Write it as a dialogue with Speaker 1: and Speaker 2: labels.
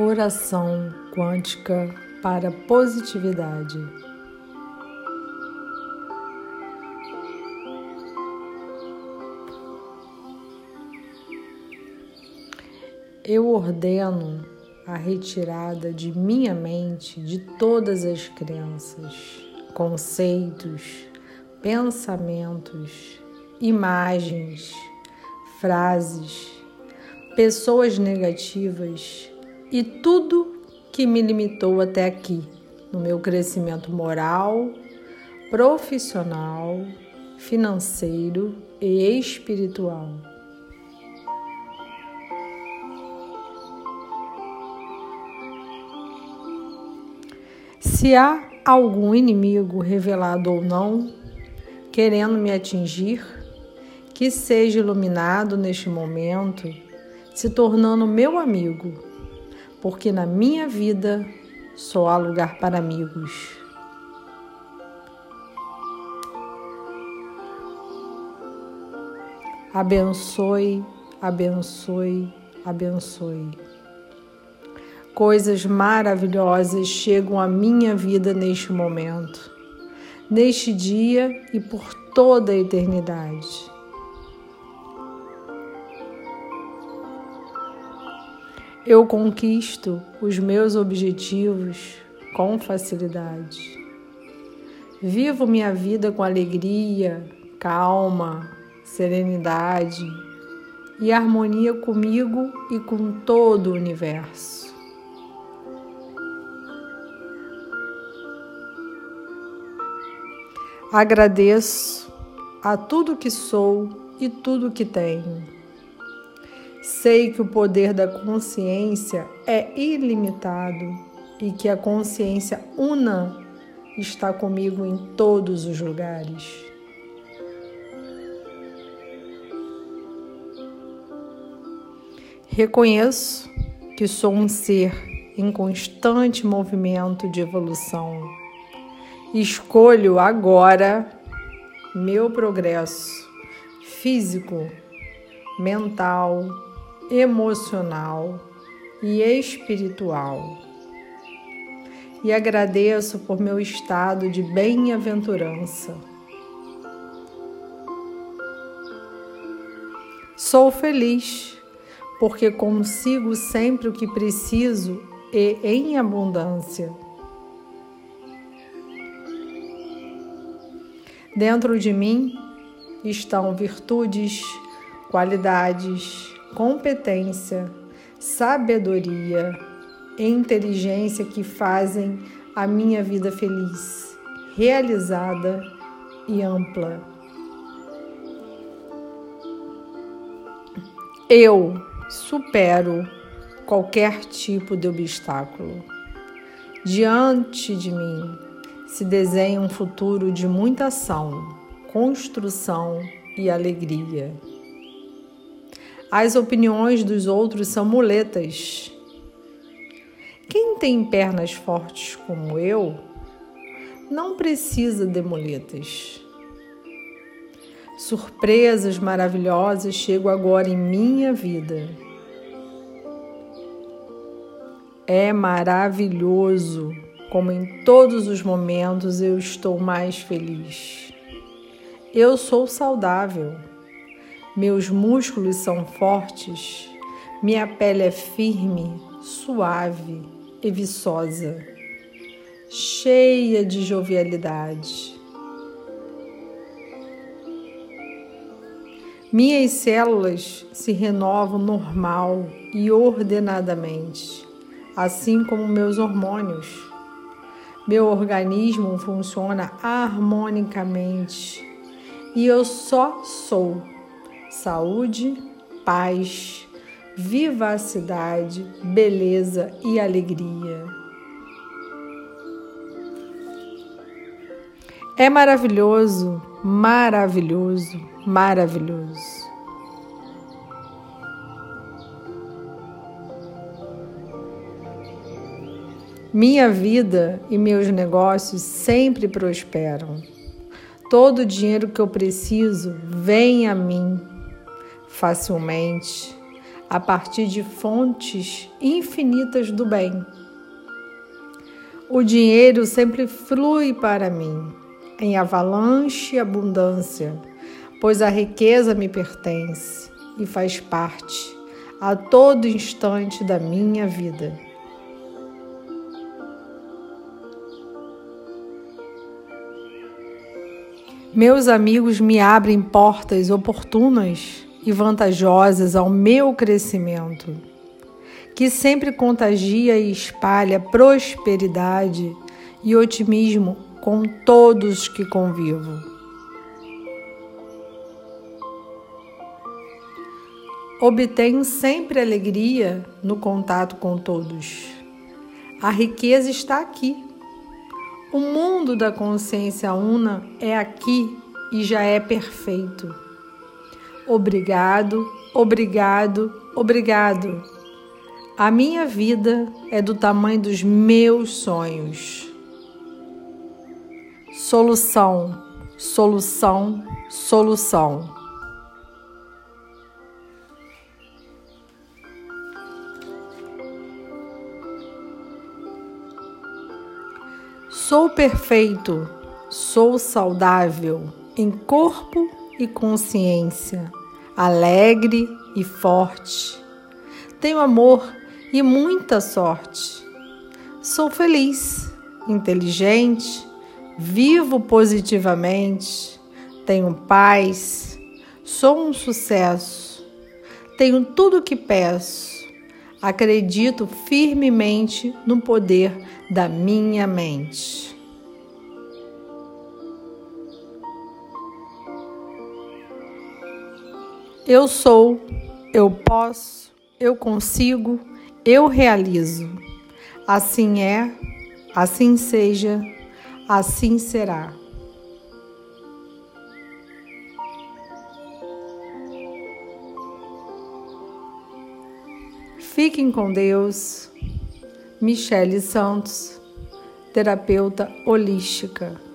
Speaker 1: Oração quântica para positividade. Eu ordeno a retirada de minha mente de todas as crenças, conceitos, pensamentos, imagens, frases, pessoas negativas e tudo que me limitou até aqui no meu crescimento moral, profissional, financeiro e espiritual. Se há algum inimigo revelado ou não, querendo me atingir, que seja iluminado neste momento, se tornando meu amigo, porque na minha vida só há lugar para amigos. Abençoe, abençoe, abençoe. Coisas maravilhosas chegam à minha vida neste momento, neste dia e por toda a eternidade. Eu conquisto os meus objetivos com facilidade. Vivo minha vida com alegria, calma, serenidade e harmonia comigo e com todo o universo. Agradeço a tudo que sou e tudo que tenho. Sei que o poder da consciência é ilimitado e que a consciência una está comigo em todos os lugares. Reconheço que sou um ser em constante movimento de evolução Escolho agora meu progresso físico, mental, emocional e espiritual. E agradeço por meu estado de bem-aventurança. Sou feliz porque consigo sempre o que preciso e em abundância. Dentro de mim estão virtudes, qualidades, competência, sabedoria e inteligência que fazem a minha vida feliz, realizada e ampla. Eu supero qualquer tipo de obstáculo. Diante de mim se desenha um futuro de muita ação, construção e alegria. As opiniões dos outros são muletas. Quem tem pernas fortes como eu não precisa de muletas. Surpresas maravilhosas chegam agora em minha vida. É maravilhoso como em todos os momentos eu estou mais feliz. Eu sou saudável, meus músculos são fortes, minha pele é firme, suave e viçosa, cheia de jovialidade. Minhas células se renovam normal e ordenadamente, assim como meus hormônios. Meu organismo funciona harmonicamente e eu só sou saúde, paz, vivacidade, beleza e alegria. É maravilhoso, maravilhoso, maravilhoso. Minha vida e meus negócios sempre prosperam. Todo o dinheiro que eu preciso vem a mim facilmente. a partir de fontes infinitas do bem. O dinheiro sempre flui para mim em avalanche e abundância, pois a riqueza me pertence e faz parte a todo instante da minha vida. Meus amigos me abrem portas oportunas e vantajosas ao meu crescimento, que sempre contagia e espalha prosperidade e otimismo com todos que convivo. Obtenho sempre alegria no contato com todos. A riqueza está aqui. O mundo da consciência una é aqui e já é perfeito. Obrigado, obrigado, obrigado. A minha vida é do tamanho dos meus sonhos. Solução, solução, solução. Sou perfeito, sou saudável em corpo e consciência, alegre e forte. Tenho amor e muita sorte. Sou feliz, inteligente, vivo positivamente, tenho paz, sou um sucesso, tenho tudo o que peço, acredito firmemente no poder da minha mente. Eu sou, eu posso, eu consigo, eu realizo. Assim é, assim seja assim será. Fiquem com Deus. Michele Santos, terapeuta holística.